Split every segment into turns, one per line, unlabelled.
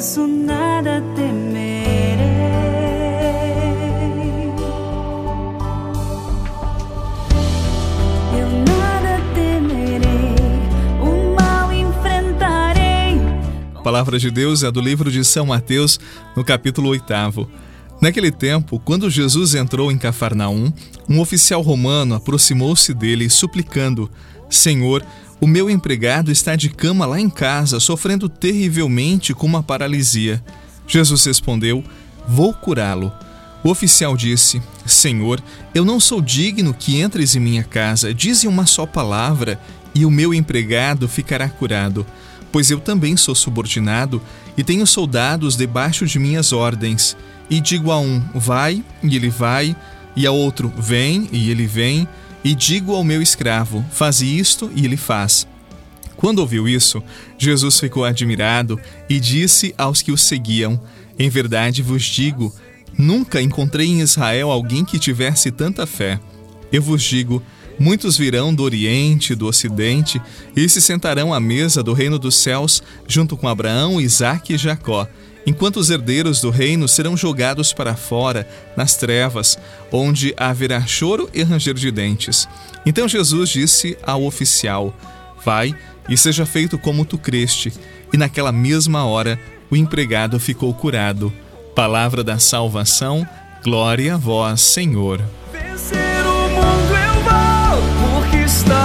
isso nada temerei. Eu nada temerei, o mal enfrentarei.
A palavra de Deus é do livro de São Mateus, no capítulo 8. Naquele tempo, quando Jesus entrou em Cafarnaum, um oficial romano aproximou-se dele, suplicando: Senhor, o meu empregado está de cama lá em casa, sofrendo terrivelmente com uma paralisia. Jesus respondeu: Vou curá-lo. O oficial disse: Senhor, eu não sou digno que entres em minha casa. Dize uma só palavra e o meu empregado ficará curado. Pois eu também sou subordinado e tenho soldados debaixo de minhas ordens e digo a um: vai, e ele vai, e a outro: vem, e ele vem, e digo ao meu escravo: faze isto, e ele faz. Quando ouviu isso, Jesus ficou admirado e disse aos que o seguiam: Em verdade vos digo, nunca encontrei em Israel alguém que tivesse tanta fé. Eu vos digo, Muitos virão do Oriente, do Ocidente, e se sentarão à mesa do reino dos céus, junto com Abraão, Isaque e Jacó enquanto os herdeiros do reino serão jogados para fora, nas trevas, onde haverá choro e ranger de dentes. Então Jesus disse ao oficial: Vai e seja feito como tu creste. E naquela mesma hora o empregado ficou curado. Palavra da salvação, glória a vós, Senhor.
Vencer o mundo eu vou, porque estás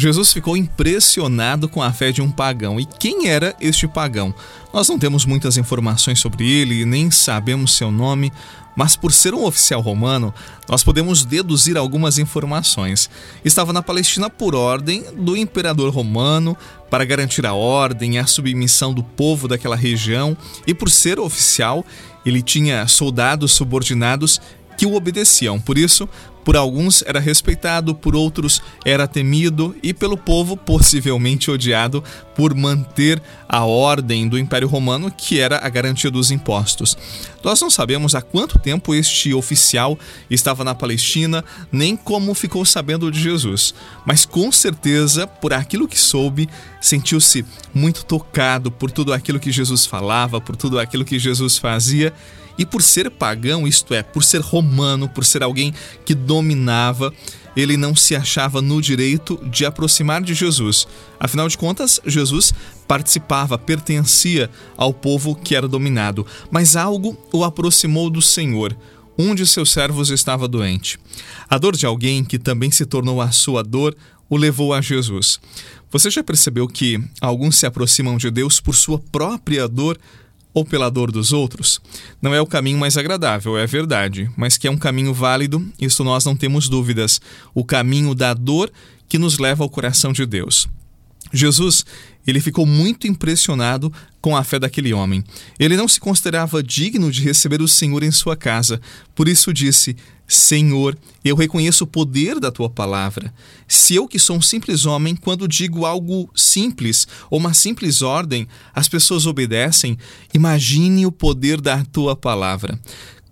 Jesus ficou impressionado com a fé de um pagão. E quem era este pagão? Nós não temos muitas informações sobre ele, nem sabemos seu nome, mas por ser um oficial romano, nós podemos deduzir algumas informações. Estava na Palestina por ordem do imperador romano, para garantir a ordem e a submissão do povo daquela região, e por ser oficial, ele tinha soldados subordinados que o obedeciam. Por isso, por alguns era respeitado, por outros era temido e pelo povo possivelmente odiado por manter a ordem do Império Romano, que era a garantia dos impostos. Nós não sabemos há quanto tempo este oficial estava na Palestina, nem como ficou sabendo de Jesus, mas com certeza, por aquilo que soube, sentiu-se muito tocado por tudo aquilo que Jesus falava, por tudo aquilo que Jesus fazia e por ser pagão, isto é, por ser romano, por ser alguém que dominava, ele não se achava no direito de aproximar de Jesus. Afinal de contas, Jesus participava, pertencia ao povo que era dominado, mas algo o aproximou do Senhor. Um de seus servos estava doente. A dor de alguém que também se tornou a sua dor o levou a Jesus. Você já percebeu que alguns se aproximam de Deus por sua própria dor ou pela dor dos outros, não é o caminho mais agradável, é verdade, mas que é um caminho válido, isso nós não temos dúvidas. O caminho da dor que nos leva ao coração de Deus. Jesus, ele ficou muito impressionado com a fé daquele homem. Ele não se considerava digno de receber o Senhor em sua casa, por isso disse: Senhor, eu reconheço o poder da tua palavra. Se eu, que sou um simples homem, quando digo algo simples ou uma simples ordem, as pessoas obedecem, imagine o poder da tua palavra.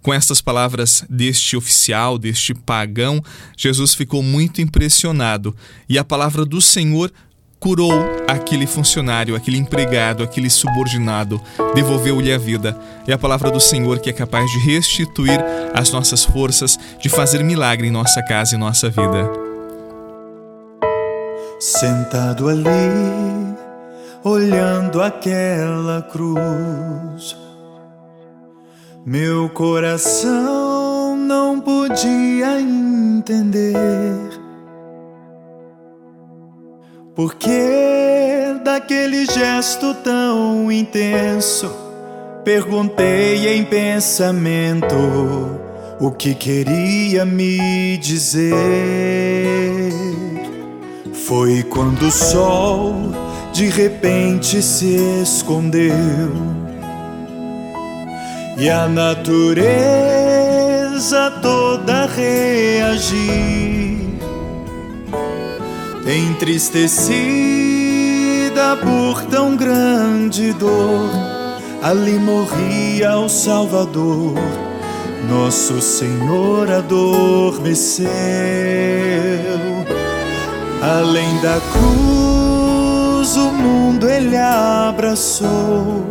Com estas palavras deste oficial, deste pagão, Jesus ficou muito impressionado e a palavra do Senhor curou aquele funcionário, aquele empregado, aquele subordinado, devolveu-lhe a vida. É a palavra do Senhor que é capaz de restituir as nossas forças, de fazer milagre em nossa casa e nossa vida.
Sentado ali, olhando aquela cruz, meu coração não podia entender porque daquele gesto tão intenso perguntei em pensamento o que queria me dizer. Foi quando o sol de repente se escondeu e a natureza toda reagiu entristecida por tão grande dor, ali morria o Salvador, nosso Senhor adormeceu. Além da cruz, o mundo ele abraçou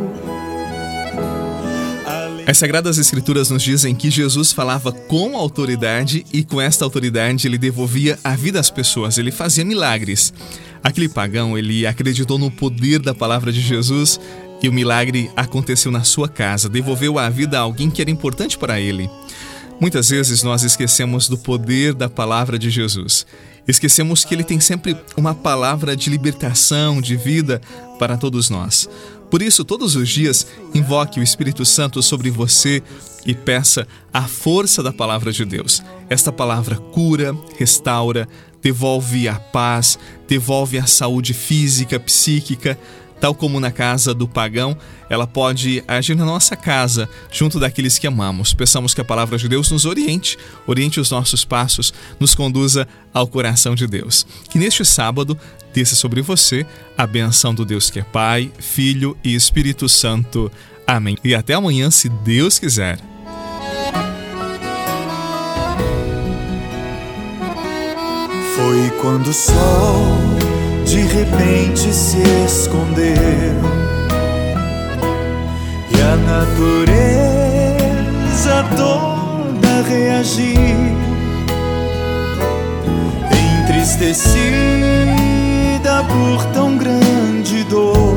as Sagradas Escrituras nos dizem que Jesus falava com autoridade e com esta autoridade ele devolvia a vida às pessoas, ele fazia milagres. Aquele pagão, ele acreditou no poder da palavra de Jesus e o milagre aconteceu na sua casa, devolveu a vida a alguém que era importante para ele. Muitas vezes nós esquecemos do poder da palavra de Jesus. Esquecemos que ele tem sempre uma palavra de libertação, de vida para todos nós. Por isso, todos os dias, invoque o Espírito Santo sobre você e peça a força da palavra de Deus. Esta palavra cura, restaura, devolve a paz, devolve a saúde física, psíquica, Tal como na casa do pagão, ela pode agir na nossa casa, junto daqueles que amamos. Peçamos que a palavra de Deus nos oriente, oriente os nossos passos, nos conduza ao coração de Deus. Que neste sábado desça sobre você a benção do Deus que é Pai, Filho e Espírito Santo. Amém. E até amanhã, se Deus quiser.
Foi quando o sol de repente se escondeu e a natureza toda reagiu, entristecida por tão grande dor.